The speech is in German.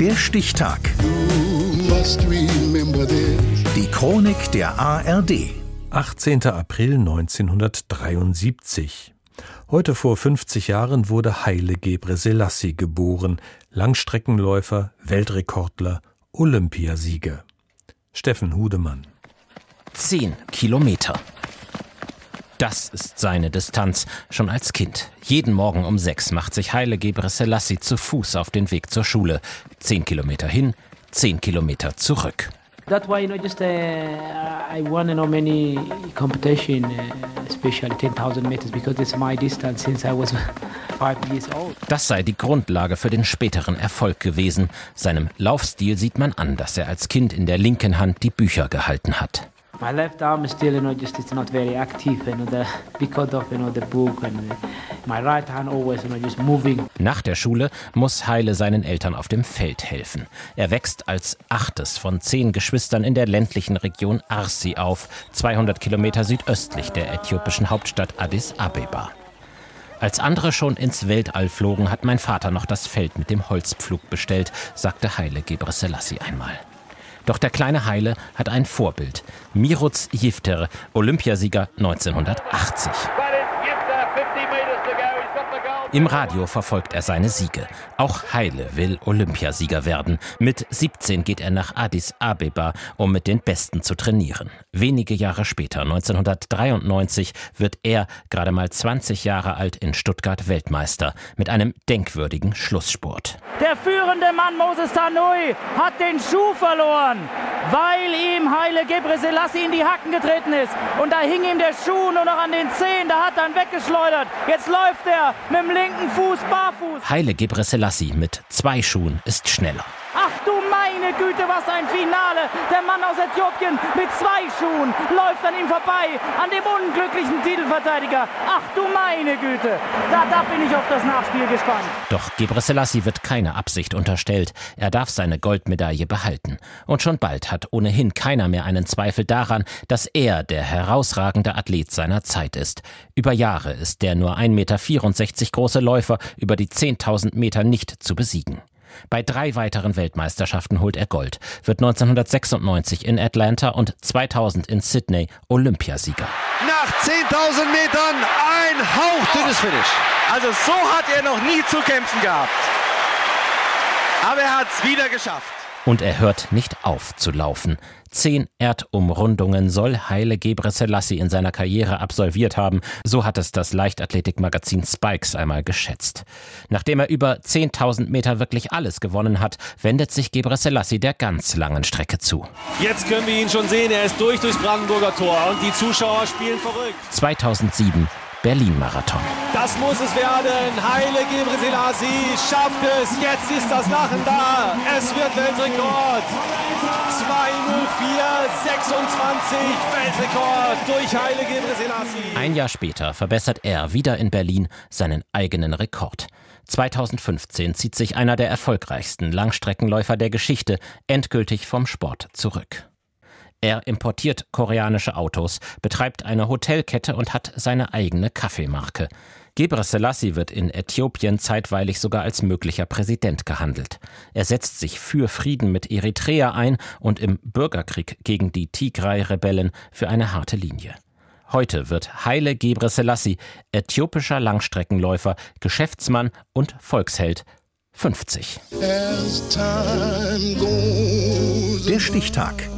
Der Stichtag. Die Chronik der ARD. 18. April 1973. Heute vor 50 Jahren wurde Haile Gebre Selassie geboren, Langstreckenläufer, Weltrekordler, Olympiasieger. Steffen Hudemann. Zehn Kilometer. Das ist seine Distanz, schon als Kind. Jeden Morgen um sechs macht sich Haile Gebre Selassie zu Fuß auf den Weg zur Schule. Zehn Kilometer hin, zehn Kilometer zurück. That's why, you know, just uh, I won, you know, many competition, uh, especially 10,000 meters, because it's my distance since I was five years old. Das sei die Grundlage für den späteren Erfolg gewesen. Seinem Laufstil sieht man an, dass er als Kind in der linken Hand die Bücher gehalten hat. My left arm is still, you know, just it's not very active, you know, the, because of, you know, the book and my right hand always, you know, just moving. Nach der Schule muss Heile seinen Eltern auf dem Feld helfen. Er wächst als achtes von zehn Geschwistern in der ländlichen Region Arsi auf, 200 Kilometer südöstlich der äthiopischen Hauptstadt Addis Abeba. Als andere schon ins Weltall flogen, hat mein Vater noch das Feld mit dem Holzpflug bestellt, sagte Heile Gebre Selassie einmal. Doch der kleine Heile hat ein Vorbild. Miroz Jifter, Olympiasieger 1980. Im Radio verfolgt er seine Siege. Auch Heile will Olympiasieger werden. Mit 17 geht er nach Addis Abeba, um mit den Besten zu trainieren. Wenige Jahre später, 1993, wird er, gerade mal 20 Jahre alt, in Stuttgart Weltmeister mit einem denkwürdigen Schlusssport. Der führende Mann Moses Tanui hat den Schuh verloren, weil ihm Heile Gebre Selassie in die Hacken getreten ist. Und da hing ihm der Schuh nur noch an den Zehen, da hat er ihn weggeschleudert. Jetzt läuft er mit dem linken Fuß barfuß. Haile Gebre Selassie mit zwei Schuhen ist schneller. Meine Güte, was ein Finale! Der Mann aus Äthiopien mit zwei Schuhen läuft an ihm vorbei, an dem unglücklichen Titelverteidiger. Ach du meine Güte! Da, da bin ich auf das Nachspiel gespannt. Doch Gebre wird keine Absicht unterstellt. Er darf seine Goldmedaille behalten. Und schon bald hat ohnehin keiner mehr einen Zweifel daran, dass er der herausragende Athlet seiner Zeit ist. Über Jahre ist der nur 1,64 Meter große Läufer über die 10.000 Meter nicht zu besiegen. Bei drei weiteren Weltmeisterschaften holt er Gold, wird 1996 in Atlanta und 2000 in Sydney Olympiasieger. Nach 10.000 Metern ein hauchdünnes Finish. Also so hat er noch nie zu kämpfen gehabt. Aber er hat es wieder geschafft. Und er hört nicht auf zu laufen. Zehn Erdumrundungen soll Haile Gebre Selassie in seiner Karriere absolviert haben. So hat es das Leichtathletikmagazin Spikes einmal geschätzt. Nachdem er über 10.000 Meter wirklich alles gewonnen hat, wendet sich Gebre Selassie der ganz langen Strecke zu. Jetzt können wir ihn schon sehen. Er ist durch durchs Brandenburger Tor und die Zuschauer spielen verrückt. 2007 Berlin-Marathon. Das muss es werden. Heile Gebre Selassie schafft es. Jetzt ist das Lachen da. Es wird Weltrekord. 2.04.26 Weltrekord durch Heile Gebre Selassie. Ein Jahr später verbessert er wieder in Berlin seinen eigenen Rekord. 2015 zieht sich einer der erfolgreichsten Langstreckenläufer der Geschichte endgültig vom Sport zurück. Er importiert koreanische Autos, betreibt eine Hotelkette und hat seine eigene Kaffeemarke. Gebre Selassie wird in Äthiopien zeitweilig sogar als möglicher Präsident gehandelt. Er setzt sich für Frieden mit Eritrea ein und im Bürgerkrieg gegen die Tigray-Rebellen für eine harte Linie. Heute wird Haile Gebre Selassie äthiopischer Langstreckenläufer, Geschäftsmann und Volksheld 50. Der Stichtag.